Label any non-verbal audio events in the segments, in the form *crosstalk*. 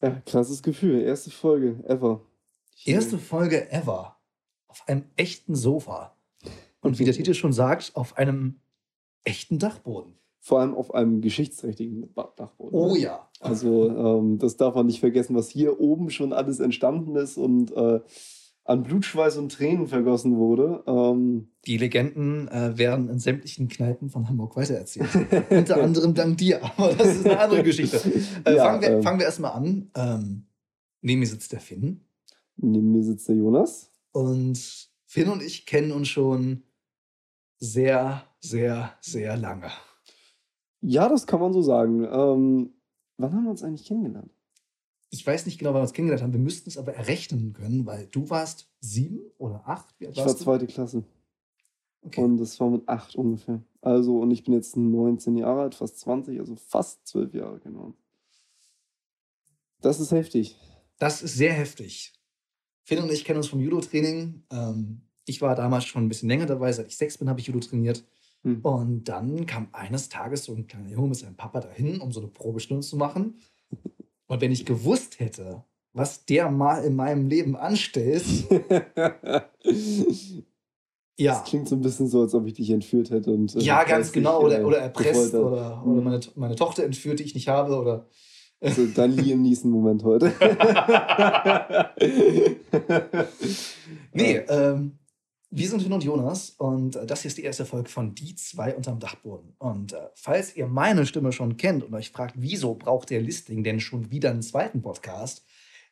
Ja, krasses Gefühl. Erste Folge ever. Erste Folge ever. Auf einem echten Sofa. Und wie der Titel schon sagt, auf einem echten Dachboden. Vor allem auf einem geschichtsträchtigen Dachboden. Oh ja. Also ähm, das darf man nicht vergessen, was hier oben schon alles entstanden ist und äh, an Blutschweiß und Tränen vergossen wurde. Ähm, Die Legenden äh, werden in sämtlichen Kneipen von Hamburg weitererzählt. *laughs* Unter anderem dank dir, aber das ist eine andere Geschichte. *laughs* Äh, Ja, fangen, wir, ähm. fangen wir erstmal an. Ähm, neben mir sitzt der Finn. neben mir sitzt der Jonas. Und Finn und ich kennen uns schon sehr, sehr, sehr lange. Ja, das kann man so sagen. Ähm, wann haben wir uns eigentlich kennengelernt? Ich weiß nicht genau, wann wir uns kennengelernt haben. Wir müssten es aber errechnen können, weil du warst sieben oder acht. Ich war du? zweite Klasse Okay. und das war mit acht ungefähr. Also, und ich bin jetzt 19 Jahre alt, fast 20, also fast 12 Jahre, genau. Das ist heftig. Das ist sehr heftig. Finn und ich kennen uns vom Judo-Training. Ähm, ich war damals schon ein bisschen länger dabei. Seit ich sechs bin, habe ich Judo trainiert. Hm. Und dann kam eines Tages so ein kleiner Junge mit seinem Papa dahin, um so eine Probestunde zu machen. Und wenn ich gewusst hätte, was der mal in meinem Leben anstellt, *laughs* ja. Das klingt so ein bisschen so, als ob ich dich entführt hätte. Und, äh, Ja, ganz genau. Oder, äh, oder erpresst oder, oder meine, meine Tochter entführt, die ich nicht habe. Oder *laughs* Also dein Liam Neeson-Moment heute. *laughs* Nee, ähm, wir sind Finn und Jonas und äh, das hier ist die erste Folge von Die zwei unterm Dachboden. Und äh, falls ihr meine Stimme schon kennt und euch fragt, wieso braucht der Listing denn schon wieder einen zweiten Podcast,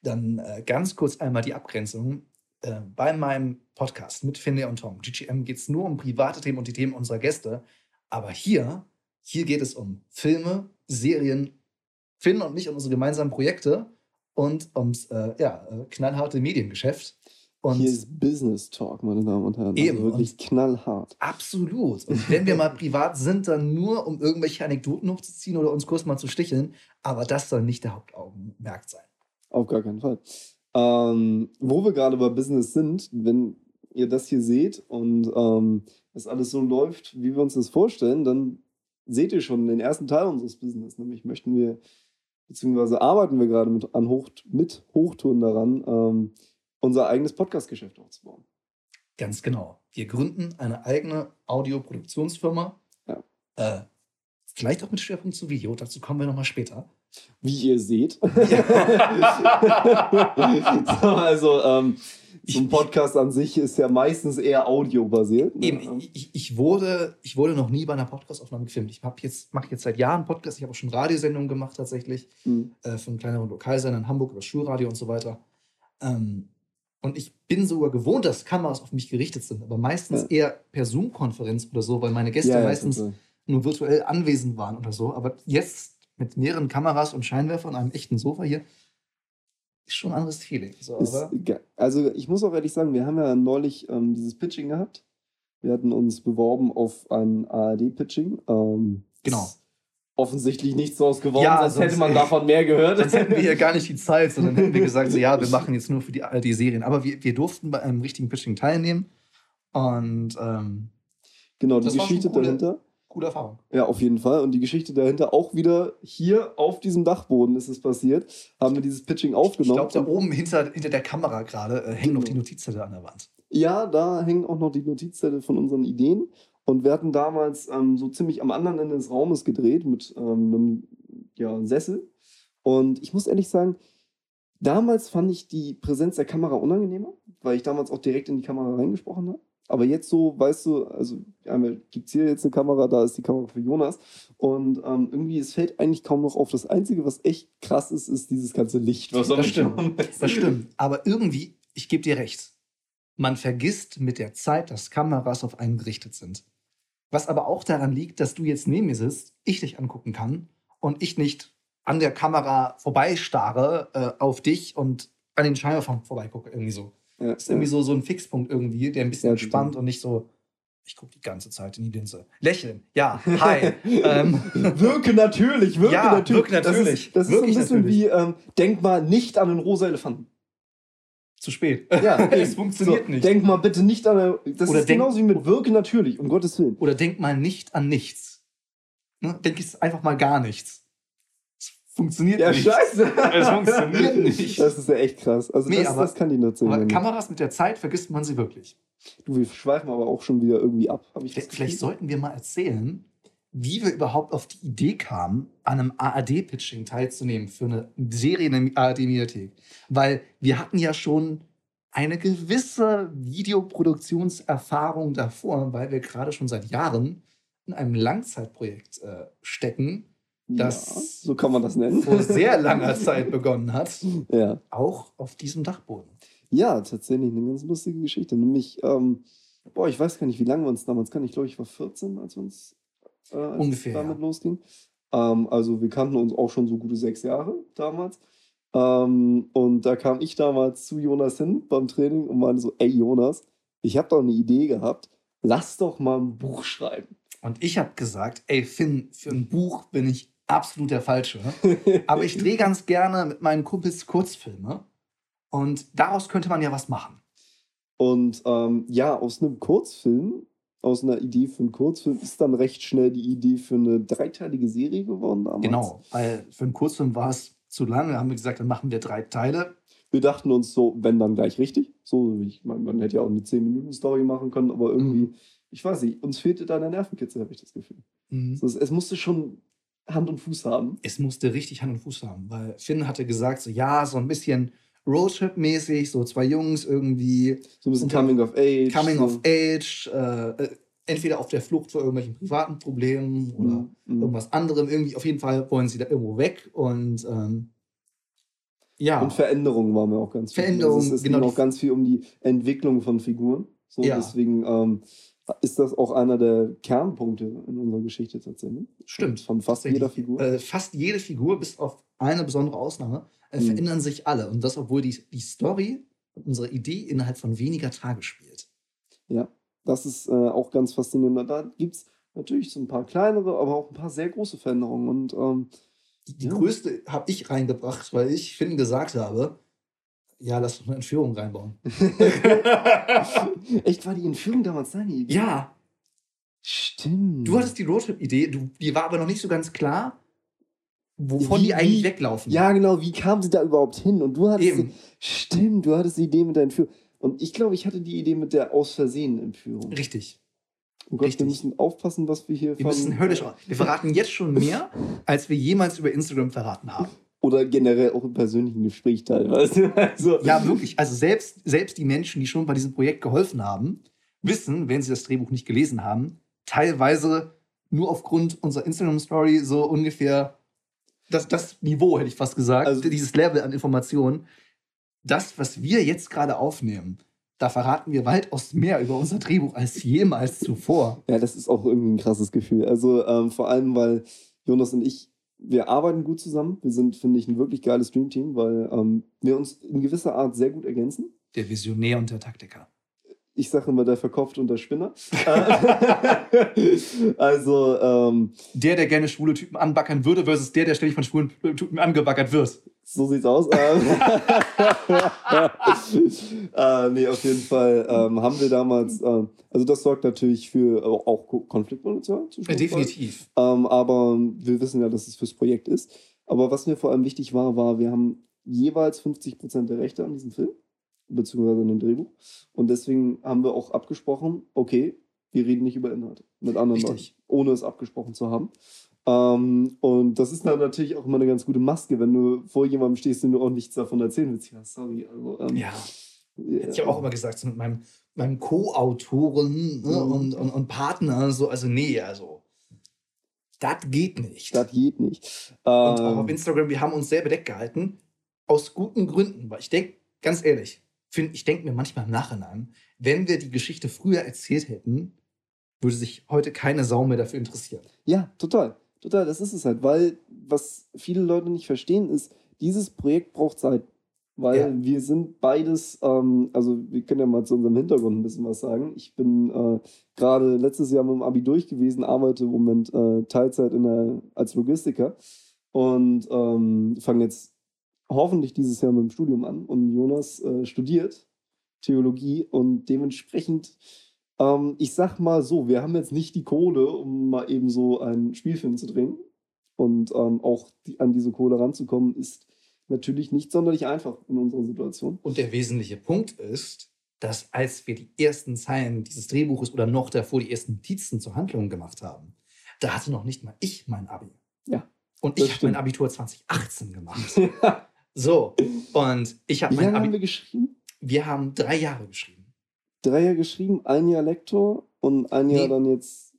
dann äh, ganz kurz einmal die Abgrenzung. Äh, bei meinem Podcast mit Finlay und Tom, GGM, geht es nur um private Themen und die Themen unserer Gäste. Aber hier, hier geht es um Filme, Serien, Finn und mich und unsere gemeinsamen Projekte und ums äh, ja, knallharte Mediengeschäft. Und Hier ist Business Talk, meine Damen und Herren. Eben, Also wirklich knallhart. Absolut. Und wenn wir mal privat sind, dann nur, um irgendwelche Anekdoten hochzuziehen oder uns kurz mal zu sticheln. Aber das soll nicht der Hauptaugenmerk sein. Auf gar keinen Fall. Ähm, wo wir gerade bei Business sind, wenn ihr das hier seht und ähm, es alles so läuft, wie wir uns das vorstellen, dann seht ihr schon den ersten Teil unseres Business. Nämlich möchten wir, beziehungsweise arbeiten wir gerade mit, an Hoch, mit Hochtouren daran, ähm, unser eigenes Podcast-Geschäft aufzubauen. Ganz genau. Wir gründen eine eigene Audioproduktionsfirma. Ja. Äh, vielleicht auch mit Schwerpunkt zu Video. Dazu kommen wir nochmal später. Wie ihr seht. *laughs* so, also, ähm, so ein Podcast an sich ist ja meistens eher audiobasiert. ne? Eben, ich, ich, wurde, ich wurde noch nie bei einer Podcastaufnahme gefilmt. Ich jetzt, mache jetzt seit Jahren Podcasts. Ich habe auch schon Radiosendungen gemacht tatsächlich. Hm. äh, von kleineren Lokalsendern in Hamburg über Schulradio und so weiter. Ähm, und ich bin sogar gewohnt, dass Kameras auf mich gerichtet sind, aber meistens Ja. eher per Zoom-Konferenz oder so, weil meine Gäste Ja, meistens total. nur virtuell anwesend waren oder so. Aber jetzt mit mehreren Kameras und Scheinwerfern und einem echten Sofa hier ist schon ein anderes Feeling. So, Ist, also ich muss auch ehrlich sagen, wir haben ja neulich ähm, dieses Pitching gehabt. Wir hatten uns beworben auf ein ARD-Pitching. Ähm, Genau. ist Offensichtlich nichts draus geworden, Ja, sonst sonst- hätte man davon mehr gehört. sonst hätten wir hier gar nicht die Zeit, sondern hätten wir gesagt, so, ja, wir *laughs* machen jetzt nur für die ARD-Serien. Aber wir, wir durften bei einem richtigen Pitching teilnehmen und ähm, genau, die Geschichte coole- dahinter. gute Erfahrung. Ja, auf jeden Fall. Und die Geschichte dahinter auch wieder hier auf diesem Dachboden ist es passiert. Haben wir dieses Pitching Ich aufgenommen. glaube, da oben hinter, hinter der Kamera gerade äh, hängen noch die Genau. Notizzettel an der Wand. Ja, da hängen auch noch die Notizzettel von unseren Ideen. Und wir hatten damals ähm, so ziemlich am anderen Ende des Raumes gedreht mit ähm, einem ja, Sessel. Und ich muss ehrlich sagen, damals fand ich die Präsenz der Kamera unangenehmer, weil ich damals auch direkt in die Kamera reingesprochen habe. Aber jetzt so, weißt du, also einmal gibt es hier jetzt eine Kamera, da ist die Kamera für Jonas. Und ähm, irgendwie, es fällt eigentlich kaum noch auf. Das Einzige, was echt krass ist, ist dieses ganze Licht. Was am Das stimmt. Das stimmt. Aber irgendwie, ich gebe dir recht, man vergisst mit der Zeit, dass Kameras auf einen gerichtet sind. Was aber auch daran liegt, dass du jetzt neben mir sitzt, ich dich angucken kann und ich nicht an der Kamera vorbeistarre äh, auf dich und an den Scheinwerfern vorbeigucke. Irgendwie so. Ja, Das ist irgendwie so, so ein Fixpunkt irgendwie, der ein bisschen Ja, entspannt und nicht so, ich gucke die ganze Zeit in die Linse. Lächeln, ja, *laughs* hi. ähm, Wirke natürlich, wirke Ja, natürlich. wirke natürlich, Das ist, das ist so ein bisschen natürlich. wie, ähm, denk mal nicht an den rosa Elefanten. Zu spät. Ja, *laughs* es funktioniert so, nicht. Denk mal bitte nicht an Das Oder ist denk- genauso wie mit wirke natürlich, um Gottes Willen. Oder denk mal nicht an nichts. Ne? Denk jetzt einfach mal gar nichts. Es funktioniert Ja, nicht. scheiße. *laughs* Es funktioniert *laughs* nicht. Das ist ja echt krass. Also Nee, das, aber- das kann die Nutzung. Aber ja. Kameras mit der Zeit vergisst man sie wirklich. Du, wir schweifen aber auch schon wieder irgendwie ab. Ich Vielleicht, vielleicht sollten wir mal erzählen, wie wir überhaupt auf die Idee kamen, an einem ARD-Pitching teilzunehmen für eine Serie in der ARD-Mediathek. Weil wir hatten ja schon eine gewisse Videoproduktionserfahrung davor, weil wir gerade schon seit Jahren in einem Langzeitprojekt äh, stecken, das- ja, so kann man das nennen. vor sehr *laughs* langer Zeit begonnen hat, ja. auch auf diesem Dachboden. ja, tatsächlich eine ganz lustige Geschichte. Nämlich, ähm, boah, ich weiß gar nicht, wie lange wir uns damals kannten. Ich glaube, ich war 14, als wir uns äh, als Ungefähr, es damit ja. losging. Ähm, also wir kannten uns auch schon so gute sechs Jahre damals. Ähm, und da kam ich damals zu Jonas hin beim Training und meinte so, ey Jonas, ich habe doch eine Idee gehabt, lass doch mal ein Buch schreiben. Und ich habe gesagt, ey Finn, für ein Buch bin ich absolut der Falsche. *laughs* Aber ich drehe ganz gerne mit meinen Kumpels Kurzfilme. Und daraus könnte man ja was machen. Und ähm, ja, aus einem Kurzfilm, aus einer Idee für einen Kurzfilm, ist dann recht schnell die Idee für eine dreiteilige Serie geworden damals. Genau. Weil für einen Kurzfilm war es zu lange. Da haben wir gesagt, dann machen wir drei Teile. Wir dachten uns so, wenn dann gleich richtig. So, ich meine, man hätte ja auch eine 10-Minuten-Story machen können, aber irgendwie, ich weiß nicht, uns fehlte da der Nervenkitzel, habe ich das Gefühl. So, es, es musste schon Hand und Fuß haben. Es musste richtig Hand und Fuß haben. Weil Finn hatte gesagt, so ja, so ein bisschen Roadtrip-mäßig, so zwei Jungs irgendwie So ein bisschen Coming of Age. Coming so. of Age, äh, äh, entweder auf der Flucht vor irgendwelchen privaten Problemen oder Mhm, mhm. irgendwas anderem. Irgendwie, auf jeden Fall wollen sie da irgendwo weg und ähm, ja. Und Veränderungen waren mir auch ganz viel. Veränderungen, also es, genau, ging die- auch ganz viel um die Entwicklung von Figuren. So, Ja. deswegen ähm, ist das auch einer der Kernpunkte in unserer Geschichte tatsächlich. Stimmt. Von fast jeder Figur. Äh, fast jede Figur, bis auf eine besondere Ausnahme, äh, Mhm. verändern sich alle. Und das, obwohl die, die Story und unsere Idee innerhalb von weniger Tage spielt. Ja, das ist äh, auch ganz faszinierend. Da gibt es natürlich so ein paar kleinere, aber auch ein paar sehr große Veränderungen. Und ähm, Die, die Ja. größte habe ich reingebracht, weil ich Finn gesagt habe, ja, lass doch eine Entführung reinbauen. *laughs* echt war die Entführung damals deine Idee? ja, Stimmt. du hattest die Roadtrip-Idee, du- die war aber noch nicht so ganz klar, wovon Wie- die eigentlich wie- weglaufen. Ja, genau. Wie kam sie da überhaupt hin? Und du hattest. Eben. Stimmt, du hattest die Idee mit der Entführung. Und ich glaube, ich hatte die Idee mit der aus Versehen Entführung. Richtig. Oh Gott, richtig. wir müssen aufpassen, was wir hier Wir müssen höllisch. Wir verraten jetzt schon mehr, als wir jemals über Instagram verraten haben. Oder generell auch im persönlichen Gespräch teilweise. *laughs* Also, Ja, wirklich. Also selbst, selbst die Menschen, die schon bei diesem Projekt geholfen haben, wissen, wenn sie das Drehbuch nicht gelesen haben, teilweise nur aufgrund unserer Instagram-Story so ungefähr das, das Niveau, hätte ich fast gesagt, Also- dieses Level an Informationen. Das, was wir jetzt gerade aufnehmen, da verraten wir weitaus mehr über unser Drehbuch als jemals zuvor. Ja, das ist auch irgendwie ein krasses Gefühl. Also ähm, vor allem, weil Jonas und ich, wir arbeiten gut zusammen. Wir sind, finde ich, ein wirklich geiles Dreamteam, weil ähm, wir uns in gewisser Art sehr gut ergänzen. Der Visionär und der Taktiker. Ich sage immer der Verkopfte und der Spinner. *laughs* also, ähm, Der, der gerne schwule Typen anbackern würde, versus der, der ständig von schwulen Typen angebackert wird. so sieht's aus. Ähm, *laughs* äh, nee, auf jeden Fall ähm, haben wir damals, ähm, also das sorgt natürlich für äh, auch Ko- Konfliktpotenzial beiden. definitiv. Ähm, aber wir wissen ja, dass es fürs Projekt ist. Aber was mir vor allem wichtig war, war, wir haben jeweils 50% der Rechte an diesem Film, beziehungsweise an dem Drehbuch. Und deswegen haben wir auch abgesprochen, okay, wir reden nicht über Inhalte mit anderen Richtig. Leuten, ohne es abgesprochen zu haben. Ähm, und das ist dann natürlich auch immer eine ganz gute Maske, wenn du vor jemandem stehst, den du auch nichts davon erzählen willst. Ja, sorry. Also, ähm, Ja. ja. Ich habe auch immer gesagt, so mit meinem, meinem Co-Autoren ne, Mhm. und, und, und Partner, so, also nee, also, das geht nicht. Das geht nicht. und auch auf Ähm, Instagram, wir haben uns sehr bedeckt gehalten, aus guten Gründen, weil ich denke, ganz ehrlich, Finn, ich denke mir manchmal im Nachhinein, wenn wir die Geschichte früher erzählt hätten, würde sich heute keine Sau mehr dafür interessieren. Ja, total. Total, das ist es halt. Weil, was viele Leute nicht verstehen, ist, dieses Projekt braucht Zeit. Weil Ja. wir sind beides, ähm, also wir können ja mal zu unserem Hintergrund ein bisschen was sagen. Ich bin äh, gerade letztes Jahr mit dem Abi durch gewesen, arbeite im Moment äh, Teilzeit in der, als Logistiker und ähm, fange jetzt hoffentlich dieses Jahr mit dem Studium an. Und Jonas äh, studiert Theologie und dementsprechend ähm, ich sag mal so, wir haben jetzt nicht die Kohle, um mal eben so einen Spielfilm zu drehen. Und ähm, auch die, an diese Kohle ranzukommen, ist natürlich nicht sonderlich einfach in unserer Situation. Und der wesentliche Punkt ist, dass als wir die ersten Zeilen dieses Drehbuches oder noch davor die ersten Notizen zur Handlung gemacht haben, da hatte noch nicht mal ich mein Abi. Ja. Und ich habe mein Abitur 2018 gemacht. *laughs* so, und ich habe Wie mein lange haben Abi. wir geschrieben? Wir haben drei Jahre geschrieben. Drei Jahre geschrieben, ein Jahr Lektor und ein Jahr Nee. dann jetzt.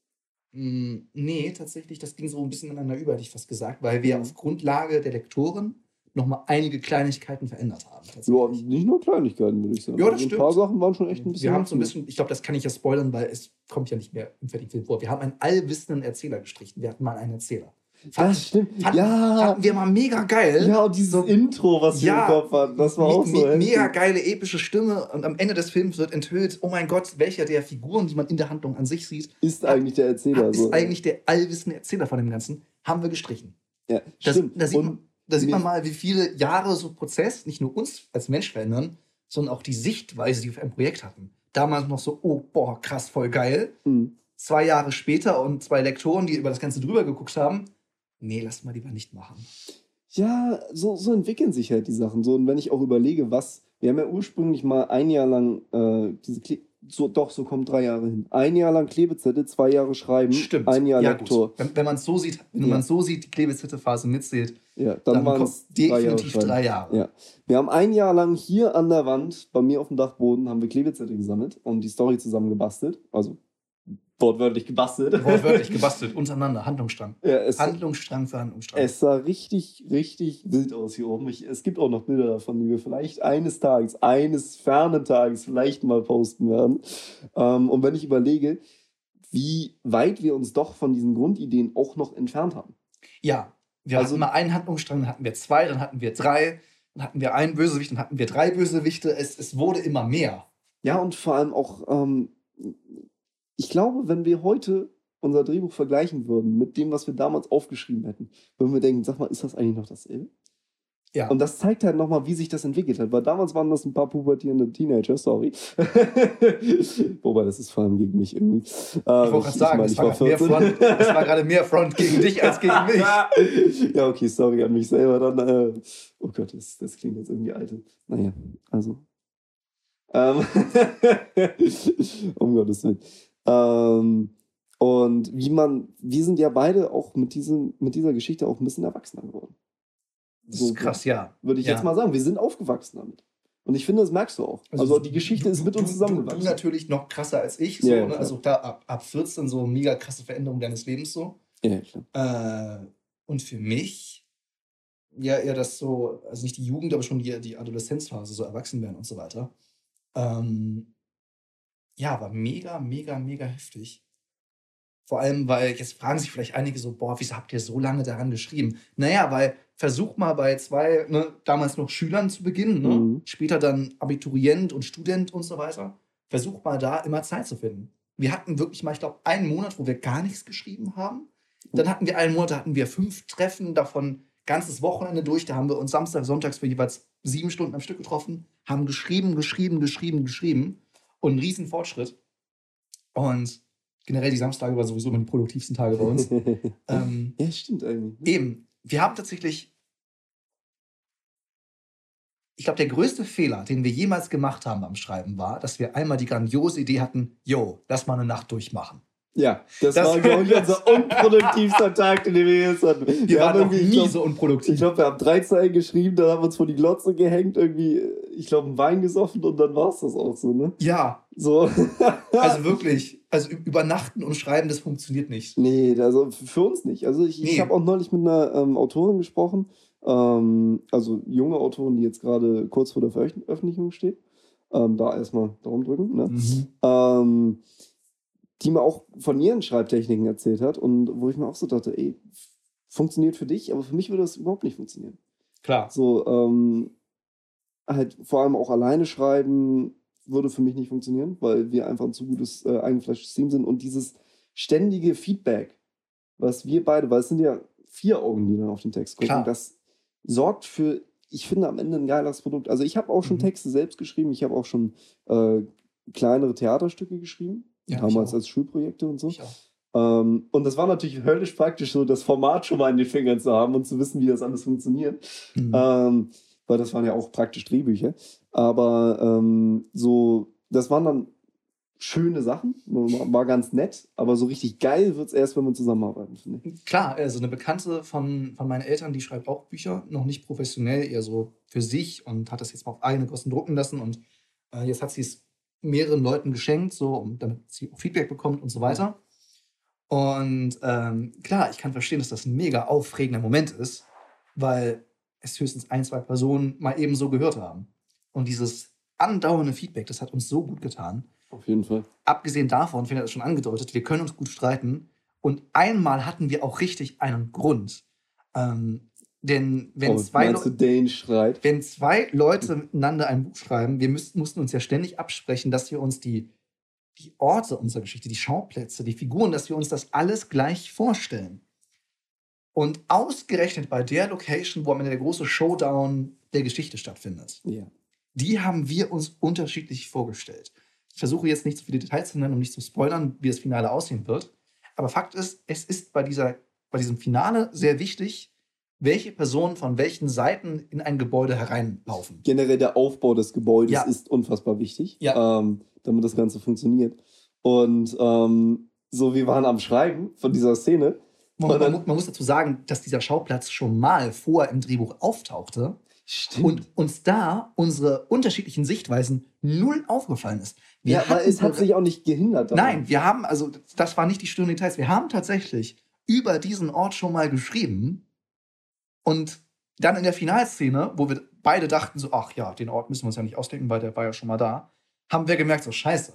Mm, Nee, tatsächlich, das ging so ein bisschen ineinander über, hätte ich fast gesagt, weil wir Mhm. auf Grundlage der Lektoren nochmal einige Kleinigkeiten verändert haben. Ja, nicht nur Kleinigkeiten, würde ich sagen. Ja, das Also Ein stimmt. paar Sachen waren schon echt ein bisschen. Wir haben so ein bisschen, ich glaube, das kann ich ja spoilern, weil es kommt ja nicht mehr im fertigen Film vor. Wir haben einen allwissenden Erzähler gestrichen. Wir hatten mal einen Erzähler. Das stimmt. Fanden- ja. Hatten wir mal mega geil. Ja, und dieses So- Intro, was wir Ja, im Kopf hatten, das war auch so. mega geile epische Stimme und am Ende des Films wird enthüllt, oh mein Gott, welcher der Figuren, die man in der Handlung an sich sieht, Ist eigentlich der Erzähler. ist so. eigentlich der allwissende Erzähler von dem Ganzen, haben wir gestrichen. Ja, Das, stimmt. da sieht, und man, da sieht man mal, wie viele Jahre so Prozess nicht nur uns als Mensch verändern, sondern auch die Sichtweise, die wir auf ein Projekt hatten. Damals noch so, oh, boah, krass, voll geil. mh, Zwei Jahre später und zwei Lektoren, die über das Ganze drüber geguckt haben, nee, lass mal lieber nicht machen. ja, so, so entwickeln sich halt die Sachen. So, und wenn ich auch überlege, was. Wir haben ja ursprünglich mal ein Jahr lang äh, diese Kle so, doch, so kommt drei Jahre hin. Ein Jahr lang Klebezettel, zwei Jahre Schreiben, Stimmt. ein Jahr ja, Lektor. Gut. Wenn, wenn man es so sieht, wenn Ja. man so sieht, die Klebezettelphase mitzählt, Ja, dann, dann, waren kommt es drei Jahre definitiv drei Jahre. Ja. Wir haben ein Jahr lang hier an der Wand, bei mir auf dem Dachboden, haben wir Klebezettel gesammelt und die Story zusammen gebastelt. Also wortwörtlich gebastelt. Wortwörtlich *laughs* gebastelt, untereinander, Handlungsstrang. ja, es, Handlungsstrang für Handlungsstrang. es sah richtig, richtig wild aus hier oben. Ich, es gibt auch noch Bilder davon, die wir vielleicht eines Tages, eines fernen Tages vielleicht mal posten werden. Ähm, und wenn ich überlege, wie weit wir uns doch von diesen Grundideen auch noch entfernt haben. Ja, wir Also- hatten mal einen Handlungsstrang, dann hatten wir zwei, dann hatten wir drei, dann hatten wir einen Bösewicht, dann hatten wir drei Bösewichte. Es, es wurde immer mehr. Ja, und vor allem auch, ähm, ich glaube, wenn wir heute unser Drehbuch vergleichen würden mit dem, was wir damals aufgeschrieben hätten, würden wir denken, sag mal, ist das eigentlich noch dasselbe? Ja. Und das zeigt halt nochmal, wie sich das entwickelt hat, weil damals waren das ein paar pubertierende Teenager, sorry. *laughs* Wobei, das ist vor allem gegen mich irgendwie. Ich wollte gerade sagen, meine, es war, gerade mehr Front, es war gerade mehr Front gegen dich als gegen mich. *laughs* ja, okay, sorry an mich selber dann. Äh, oh Gott, das, das klingt jetzt irgendwie alte. Naja, also. Ähm, *laughs* um Gottes Willen. Ähm, und wie man, wir sind ja beide auch mit, diesem, mit dieser Geschichte auch ein bisschen erwachsener geworden. Das ist krass, ja. Würde ich Ja. jetzt mal sagen. Wir sind aufgewachsen damit. Und ich finde, das merkst du auch. Also, die Geschichte ist mit uns du, zusammengewachsen. Du, du natürlich noch krasser als ich. So, Ja, ja, ne? Also da ab, ab 14 so mega krasse Veränderung deines Lebens so. ja, ja, klar. Äh, und für mich, ja, eher das so, also nicht die Jugend, aber schon die, die Adoleszenzphase, so erwachsen werden und so weiter. Ähm, ja, war mega, mega, mega heftig. Vor allem, weil jetzt fragen sich vielleicht einige so, boah, wieso habt ihr so lange daran geschrieben? Naja, weil versuch mal bei zwei, ne, damals noch Schülern zu beginnen, ne? Mhm. später dann Abiturient und Student und so weiter. Versuch mal da immer Zeit zu finden. Wir hatten wirklich mal, ich glaube, einen Monat, wo wir gar nichts geschrieben haben. Dann hatten wir einen Monat, da hatten wir fünf Treffen, davon ganzes Wochenende durch. Da haben wir uns Samstag, Sonntags für jeweils sieben Stunden am Stück getroffen, haben geschrieben, geschrieben, geschrieben, geschrieben. Und ein riesen Fortschritt. Und generell die Samstage war sowieso immer die produktivsten Tage bei uns. *laughs* ähm, ja, stimmt eigentlich. ne? Eben, wir haben tatsächlich. Ich glaube, der größte Fehler, den wir jemals gemacht haben beim Schreiben, war, dass wir einmal die grandiose Idee hatten: Yo, lass mal eine Nacht durchmachen. Ja, das, Das- war, glaube ich, unser unproduktivster Tag, den wir jetzt hatten. Wir, waren noch irgendwie, ich nie glaub- so Ich unproduktiv. glaube, wir haben drei Zeilen geschrieben, dann haben wir uns vor die Glotze gehängt, irgendwie, ich glaube, einen Wein gesoffen und dann war es das auch so, ne? Ja, So. *laughs* also wirklich. Also übernachten und schreiben, das funktioniert nicht. nee, also für uns nicht. Also ich, ich Nee. habe auch neulich mit einer ähm, Autorin gesprochen, ähm, also junge Autorin, die jetzt gerade kurz vor der Veröffentlichung steht. Ähm, da erstmal Daumen drücken, ne? Mhm. Die mir auch von ihren Schreibtechniken erzählt hat und wo ich mir auch so dachte, ey, funktioniert für dich, aber für mich würde das überhaupt nicht funktionieren. Klar. So, ähm, halt vor allem auch alleine schreiben würde für mich nicht funktionieren, weil wir einfach ein zu gutes äh, eingefleischtes Team sind und dieses ständige Feedback, was wir beide, weil es sind ja vier Augen, die dann auf den Text gucken, Klar. das sorgt für, ich finde am Ende ein geiles Produkt. Also ich habe auch schon Mhm. Texte selbst geschrieben, ich habe auch schon äh, kleinere Theaterstücke geschrieben, Ja, damals als Schulprojekte und so. Ähm, und das war natürlich höllisch praktisch, so das Format schon mal in den Fingern zu haben und zu wissen, wie das alles funktioniert. Mhm. Ähm, weil das waren ja auch praktisch Drehbücher. Aber ähm, so, das waren dann schöne Sachen, war war ganz nett, aber so richtig geil wird es erst, wenn wir zusammenarbeiten, finde ich. Klar, also eine Bekannte von, von meinen Eltern, die schreibt auch Bücher, noch nicht professionell, eher so für sich und hat das jetzt mal auf eigene Kosten drucken lassen und äh, jetzt hat sie es mehreren Leuten geschenkt, so um, damit sie Feedback bekommt und so weiter. Und ähm, klar, ich kann verstehen, dass das ein mega aufregender Moment ist, weil es höchstens ein, zwei Personen mal eben so gehört haben. Und dieses andauernde Feedback, das hat uns so gut getan. Auf jeden Fall. Abgesehen davon, Finn hat es schon angedeutet, wir können uns gut streiten. Und einmal hatten wir auch richtig einen Grund. Ähm, denn wenn, oh, zwei schreit? wenn zwei Leute miteinander ein Buch schreiben, wir müssten, mussten uns ja ständig absprechen, dass wir uns die, die Orte unserer Geschichte, die Schauplätze, die Figuren, dass wir uns das alles gleich vorstellen. Und ausgerechnet bei der Location, wo am Ende der große Showdown der Geschichte stattfindet, Ja. die haben wir uns unterschiedlich vorgestellt. Ich versuche jetzt nicht zu viele Details zu nennen, um nicht zu spoilern, wie das Finale aussehen wird. Aber Fakt ist, es ist bei, dieser, bei diesem Finale sehr wichtig, welche Personen von welchen Seiten in ein Gebäude hereinlaufen. Generell der Aufbau des Gebäudes Ja. ist unfassbar wichtig, Ja. ähm, damit das Ganze funktioniert. Und ähm, so, wir waren am Schreiben von dieser Szene. Man, man, man muss dazu sagen, dass dieser Schauplatz schon mal vorher im Drehbuch auftauchte Stimmt. und uns da unsere unterschiedlichen Sichtweisen null aufgefallen ist. Wir ja, aber es hat sich auch nicht gehindert. daran. Nein, wir haben, also das waren nicht die stören Details. Wir haben tatsächlich über diesen Ort schon mal geschrieben und dann in der Finalszene, wo wir beide dachten so, ach ja, den Ort müssen wir uns ja nicht ausdenken, weil der war ja schon mal da, haben wir gemerkt so, scheiße,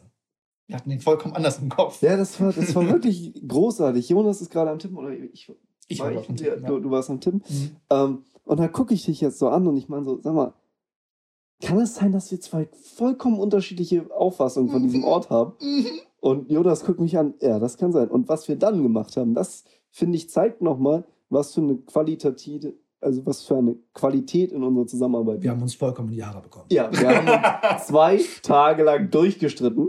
wir hatten den vollkommen anders im Kopf. Ja, das war, das war wirklich *laughs* großartig. Jonas ist gerade am Tippen oder ich, Ich war ich, Tippen, ja. du, du warst am Tippen. Mhm. Ähm, und dann gucke ich dich jetzt so an und ich meine so, sag mal, kann es sein, dass wir zwei vollkommen unterschiedliche Auffassungen von diesem. Ort haben? Mhm. Und Jonas guckt mich an, ja, das kann sein. Und was wir dann gemacht haben, das finde ich zeigt nochmal, was für eine qualitative, also was für eine Qualität in unserer Zusammenarbeit. Wir haben uns vollkommen in die Haare bekommen. ja, wir haben uns *laughs* zwei Tage lang durchgestritten.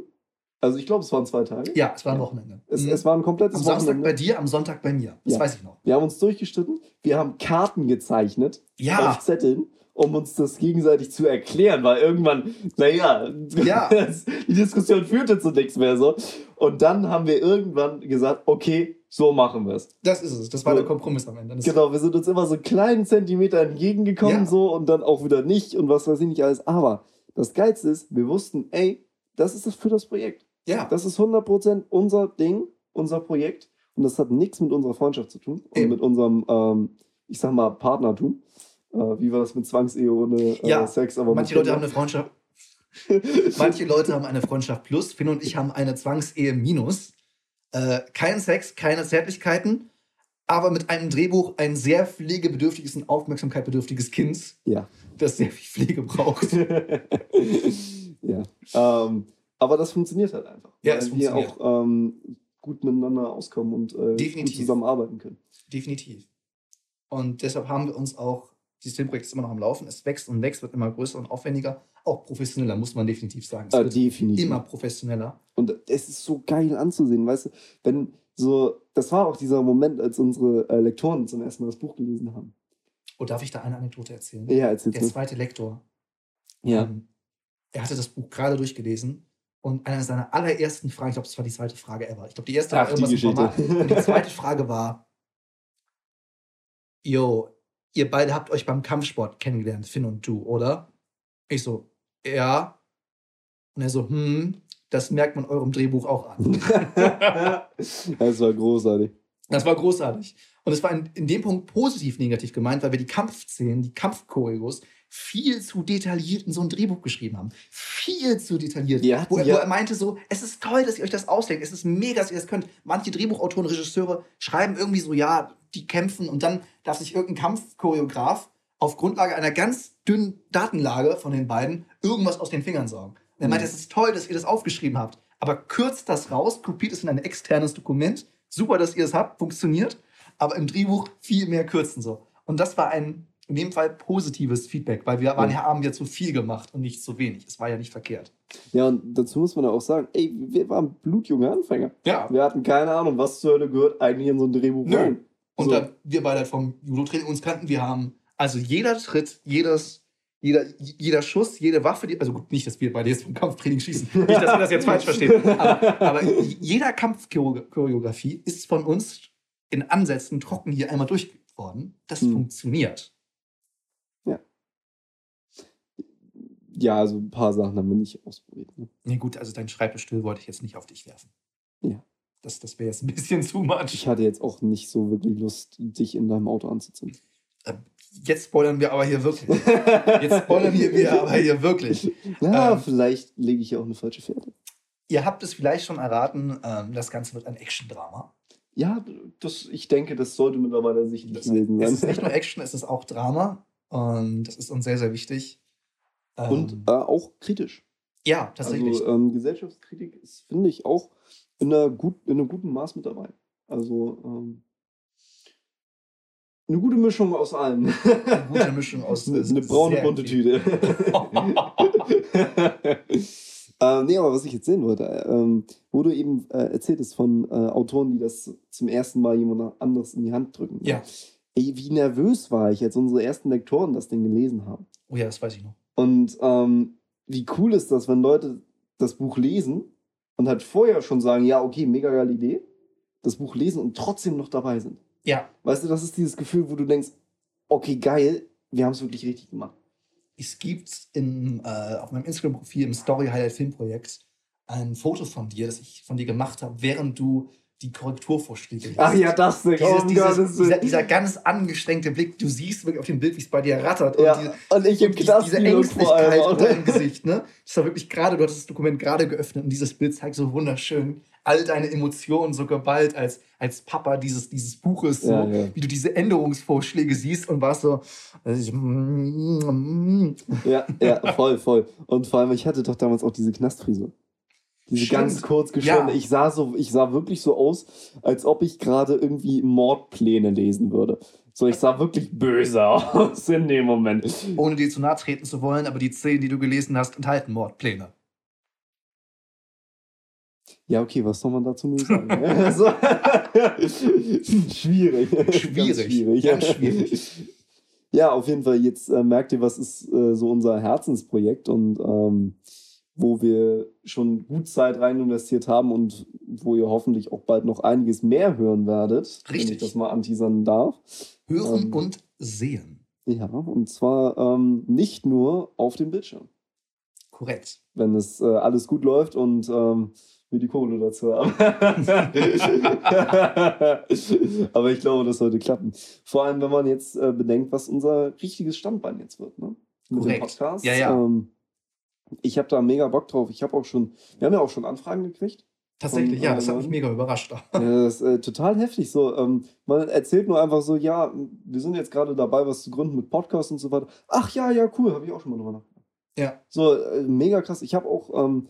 Also ich glaube, es waren zwei Tage. Ja, es war ein Wochenende. Es, Mhm. es war ein komplettes am Samstag Wochenende. bei dir, am Sonntag bei mir. Das Ja. weiß ich noch. Wir haben uns durchgestritten. Wir haben Karten gezeichnet Ja, auf Zetteln, um uns das gegenseitig zu erklären, weil irgendwann, naja, Ja. *laughs* die Diskussion führte zu nichts mehr so. Und dann haben wir irgendwann gesagt, okay, so machen wir es. das ist es. Das war So. der Kompromiss am Ende. Das Genau, wir sind uns immer so einen kleinen Zentimeter entgegengekommen Ja. so und dann auch wieder nicht und was weiß ich nicht alles. Aber das Geilste ist, wir wussten, ey, das ist das für das Projekt. Ja, Das ist 100% unser Ding, unser Projekt. Und das hat nichts mit unserer Freundschaft zu tun und Eben. mit unserem, ähm, ich sag mal, Partnertum. Äh, wie war das mit Zwangsehe ohne äh, Ja, Sex? Aber manche Leute haben eine Freundschaft. *laughs* Manche Leute haben eine Freundschaft plus. Finn und ich haben eine Zwangsehe minus. Äh, kein Sex, keine Zärtlichkeiten, aber mit einem Drehbuch ein sehr pflegebedürftiges und aufmerksamkeitbedürftiges Kind, Ja. das sehr viel Pflege braucht. *laughs* ja. Ähm, aber das funktioniert halt einfach. Ja, weil wir auch ähm, gut miteinander auskommen und äh, zusammenarbeiten können. Definitiv. Und deshalb haben wir uns auch, dieses Filmprojekt ist immer noch am Laufen, es wächst und wächst, wird immer größer und aufwendiger, auch professioneller, muss man definitiv sagen. Es Äh, wird definitiv. immer professioneller. Und es ist so geil anzusehen, weißt du, wenn so, das war auch dieser Moment, als unsere äh, Lektoren zum ersten Mal das Buch gelesen haben. Oh, darf ich da eine Anekdote erzählen? Ja, erzähl's Der zweite Lektor, Ja. Ähm, er hatte das Buch gerade durchgelesen und eine seiner allerersten Fragen, ich glaube, das war die zweite Frage ever. Ich glaube, die erste Ach, war die irgendwas im Geschichte. Format. Und die zweite *laughs* Frage war: Yo, ihr beide habt euch beim Kampfsport kennengelernt, Finn und du, oder? Ich so, ja. Und er so, hm, das merkt man eurem Drehbuch auch an. *laughs* das war großartig. Das war großartig. Und es war in, in dem Punkt positiv negativ gemeint, weil wir die Kampfszenen, die Kampfchoreos viel zu detailliert in so ein Drehbuch geschrieben haben. Viel zu detailliert. Hatten wo, er, ja- wo er meinte so, es ist toll, dass ihr euch das ausdenkt. Es ist mega, dass ihr das könnt. Manche Drehbuchautoren, Regisseure schreiben irgendwie so, ja, die kämpfen und dann darf sich irgendein Kampfchoreograf auf Grundlage einer ganz dünnen Datenlage von den beiden irgendwas aus den Fingern saugen. Und er meinte, Mhm. es ist toll, dass ihr das aufgeschrieben habt, aber kürzt das raus, kopiert es in ein externes Dokument. Super, dass ihr es habt, funktioniert, aber im Drehbuch viel mehr kürzen so. Und das war ein in dem Fall positives Feedback, weil wir waren, ja. haben ja zu viel gemacht und nicht zu wenig. Es war ja nicht verkehrt. Ja, und dazu muss man ja auch sagen, ey, wir waren blutjunge Anfänger. Ja. Wir hatten keine Ahnung, was zur Hölle gehört eigentlich in so ein Drehbuch Nö. rein. Und so. dann wir beide vom Judo-Training uns kannten, wir haben also jeder Tritt, jedes jeder, jeder Schuss, jede Waffe, die, also gut, nicht, dass wir beide jetzt vom Kampftraining schießen, *laughs* nicht, dass wir das jetzt falsch verstehen, *laughs* aber, aber jeder Kampfchoreografie ist von uns in Ansätzen trocken hier einmal durchgeführt worden. Das hm. funktioniert. Ja. Ja, also ein paar Sachen haben wir nicht ausprobiert. Ne? Nee, gut, also dein Schreibtischstuhl wollte ich jetzt nicht auf dich werfen. Das, das wäre jetzt ein bisschen *laughs* zu much. Ich hatte jetzt auch nicht so wirklich Lust, dich in deinem Auto anzuziehen. Äh, jetzt spoilern wir aber hier wirklich. *laughs* Jetzt spoilern wir aber hier wirklich. Ja, ähm, vielleicht lege ich hier auch eine falsche Fährte. Ihr habt es vielleicht schon erraten, ähm, das Ganze wird ein Action-Drama. Ja, das, ich denke, das sollte mittlerweile sichtlich gewesen sein. Es ist nicht nur *laughs* Action, es ist auch Drama. Und das ist uns sehr, sehr wichtig. Und ähm, äh, auch kritisch. Ja, tatsächlich. Also ähm, Gesellschaftskritik ist, finde ich, auch in, einer gut, in einem guten Maß mit dabei. Also ähm, eine gute Mischung aus allem. Eine gute Mischung *laughs* aus. eine, eine braune bunte Tüte. *laughs* *laughs* äh, nee, aber was ich jetzt sehen wollte, ähm, wo du eben äh, erzählt hast von äh, Autoren, die das zum ersten Mal jemand anderes in die Hand drücken. Ja. Ey, wie nervös war ich, als unsere ersten Lektoren das Ding gelesen haben. Oh ja, das weiß ich noch. Und ähm, wie cool ist das, wenn Leute das Buch lesen und halt vorher schon sagen, ja, okay, mega geile Idee, das Buch lesen und trotzdem noch dabei sind. Ja. Weißt du, das ist dieses Gefühl, wo du denkst, okay, geil, wir haben es wirklich richtig gemacht. Es gibt in, äh, auf meinem Instagram-Profil im Story Highlight Filmprojekt ein Foto von dir, das ich von dir gemacht habe, während du die Korrekturvorschläge liest. Ach ja, das Ding. Dieses, oh, dieses, dieser, dieser, ganz angestrengte Blick, du siehst wirklich auf dem Bild, wie es bei dir rattert. Ja, und, die, und ich im Knast diese Ängstlichkeit unter deinem Gesicht. Ne? Das war wirklich gerade, du hattest das Dokument gerade geöffnet und dieses Bild zeigt so wunderschön all deine Emotionen so geballt als, als Papa dieses, dieses Buches, so, ja, ja. wie du diese Änderungsvorschläge siehst und warst so. Ja, ja, voll, voll. Und vor allem, ich hatte doch damals auch diese Knastfrise. Diese Stimmt. ganz kurz geschorene. Ja. Ich sah so, ich sah wirklich so aus, als ob ich gerade irgendwie Mordpläne lesen würde. So, ich sah wirklich böse *laughs* aus in dem Moment. Ohne dir zu nahe treten zu wollen, aber die Szenen, die du gelesen hast, enthalten Mordpläne. Ja, okay, was soll man dazu nur sagen? *laughs* also, schwierig. *laughs* Schwierig. Ganz schwierig. Ganz schwierig. Ja, auf jeden Fall, jetzt äh, merkt ihr, was ist äh, so unser Herzensprojekt und ähm, wo wir schon gut Zeit rein investiert haben und wo ihr hoffentlich auch bald noch einiges mehr hören werdet. Richtig. Wenn ich das mal anteasern darf. Hören ähm, und sehen. Ja, und zwar ähm, nicht nur auf dem Bildschirm. Korrekt. Wenn es äh, alles gut läuft und ähm, wir die Kohle dazu haben. *laughs* Aber ich glaube, das sollte klappen. Vor allem, wenn man jetzt äh, bedenkt, was unser richtiges Standbein jetzt wird. Ne? Mit Korrekt. dem Podcast. Ja, ja. Ähm, ich habe da mega Bock drauf. Ich habe auch schon, wir haben ja auch schon Anfragen gekriegt. Tatsächlich, und, ja, das hat mich mega überrascht. *laughs* ja, das ist äh, total heftig. So, ähm, man erzählt nur einfach so, ja, wir sind jetzt gerade dabei, was zu gründen mit Podcasts und so weiter. Ach ja, ja, cool, habe ich auch schon mal drüber nachgedacht. Ja. So, äh, mega krass. Ich habe auch ähm,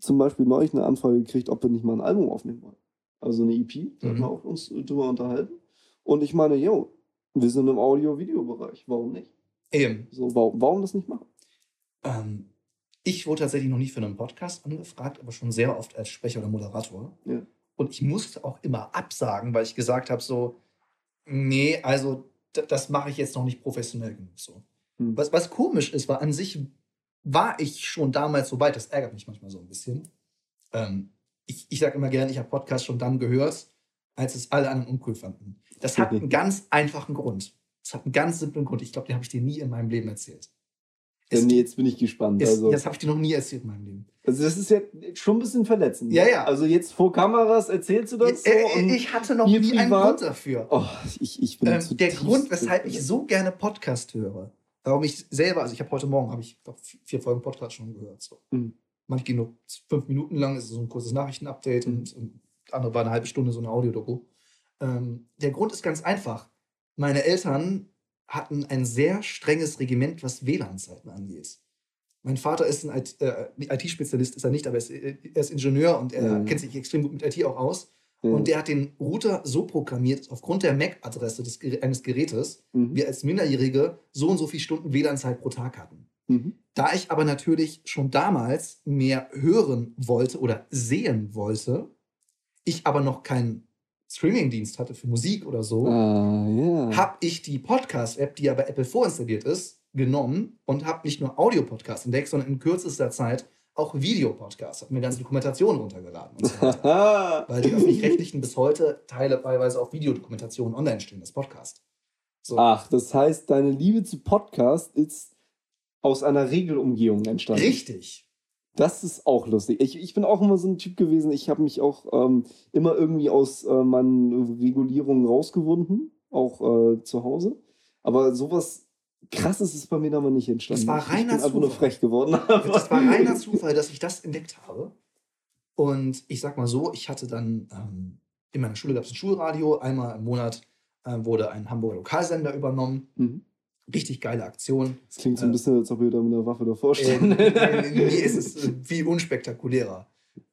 zum Beispiel neulich eine Anfrage gekriegt, ob wir nicht mal ein Album aufnehmen wollen. Also eine EP, da mhm. haben wir auch uns drüber unterhalten. Und ich meine, yo, wir sind im Audio-Video-Bereich, warum nicht? Eben. So, warum, warum das nicht machen? Ähm, ich wurde tatsächlich noch nicht für einen Podcast angefragt, aber schon sehr oft als Sprecher oder Moderator. Ja. Und ich musste auch immer absagen, weil ich gesagt habe, so, nee, also das mache ich jetzt noch nicht professionell genug. So. Hm. Was, was komisch ist, war an sich war ich schon damals so weit, das ärgert mich manchmal so ein bisschen. Ähm, ich ich sage immer gerne, ich habe Podcasts schon dann gehört, als es alle anderen uncool fanden. Das hat *laughs* einen ganz einfachen Grund. Das hat einen ganz simplen Grund. Ich glaube, den habe ich dir nie in meinem Leben erzählt. Es, nee, jetzt bin ich gespannt. Es, also, das habe ich dir noch nie erzählt in meinem Leben. Also das ist ja schon ein bisschen verletzend. Ja, ja. Also jetzt vor Kameras erzählst du das so? Äh, ich hatte noch nie privat? einen Grund dafür. Oh, ich, ich bin ähm, Der Grund, weshalb ich so gerne Podcast höre, Warum ich selber, also ich habe heute Morgen, habe ich glaub, vier Folgen Podcast schon gehört. So. Mhm. Manche gehen nur fünf Minuten lang, ist so ein kurzes Nachrichtenupdate mhm. und, und andere war eine halbe Stunde so eine Audiodoku. Ähm, der Grund ist ganz einfach. Meine Eltern hatten ein sehr strenges Regiment, was WLAN-Zeiten angeht. Mein Vater ist ein IT-Spezialist, äh, ist er nicht, aber er ist, er ist Ingenieur und er mhm. kennt sich extrem gut mit IT auch aus. Ja. Und der hat den Router so programmiert, aufgrund der MAC-Adresse eines Gerätes, mhm. wir als Minderjährige so und so viele Stunden WLAN-Zeit pro Tag hatten. Mhm. Da ich aber natürlich schon damals mehr hören wollte oder sehen wollte, ich aber noch keinen Streaming-Dienst hatte für Musik oder so, ah, yeah. habe ich die Podcast-App, die ja bei Apple vorinstalliert ist, genommen und habe nicht nur Audio-Podcasts entdeckt, sondern in kürzester Zeit auch Videopodcasts, habe mir ganze Dokumentationen runtergeladen und so weiter. *laughs* Weil die öffentlich-rechtlichen bis heute teilweise auch Videodokumentationen online stehen, das Podcast. So. Ach, das heißt, deine Liebe zu Podcast ist aus einer Regelumgehung entstanden. Richtig. Das ist auch lustig. Ich, ich bin auch immer so ein Typ gewesen, ich habe mich auch ähm, immer irgendwie aus äh, meinen Regulierungen rausgewunden, auch äh, zu Hause. Aber sowas krasses ist bei mir aber nicht entstanden. Das war reiner ich bin Zufall. nur frech geworden. Das *laughs* war reiner Zufall, dass ich das entdeckt habe. Und ich sag mal so, ich hatte dann ähm, in meiner Schule gab es ein Schulradio. Einmal im Monat äh, wurde ein Hamburger Lokalsender übernommen. Mhm. Richtig geile Aktion. Das klingt so ein äh, bisschen, als ob ihr da mit einer Waffe davor steht. Äh, *laughs* nee, es ist äh, viel unspektakulärer.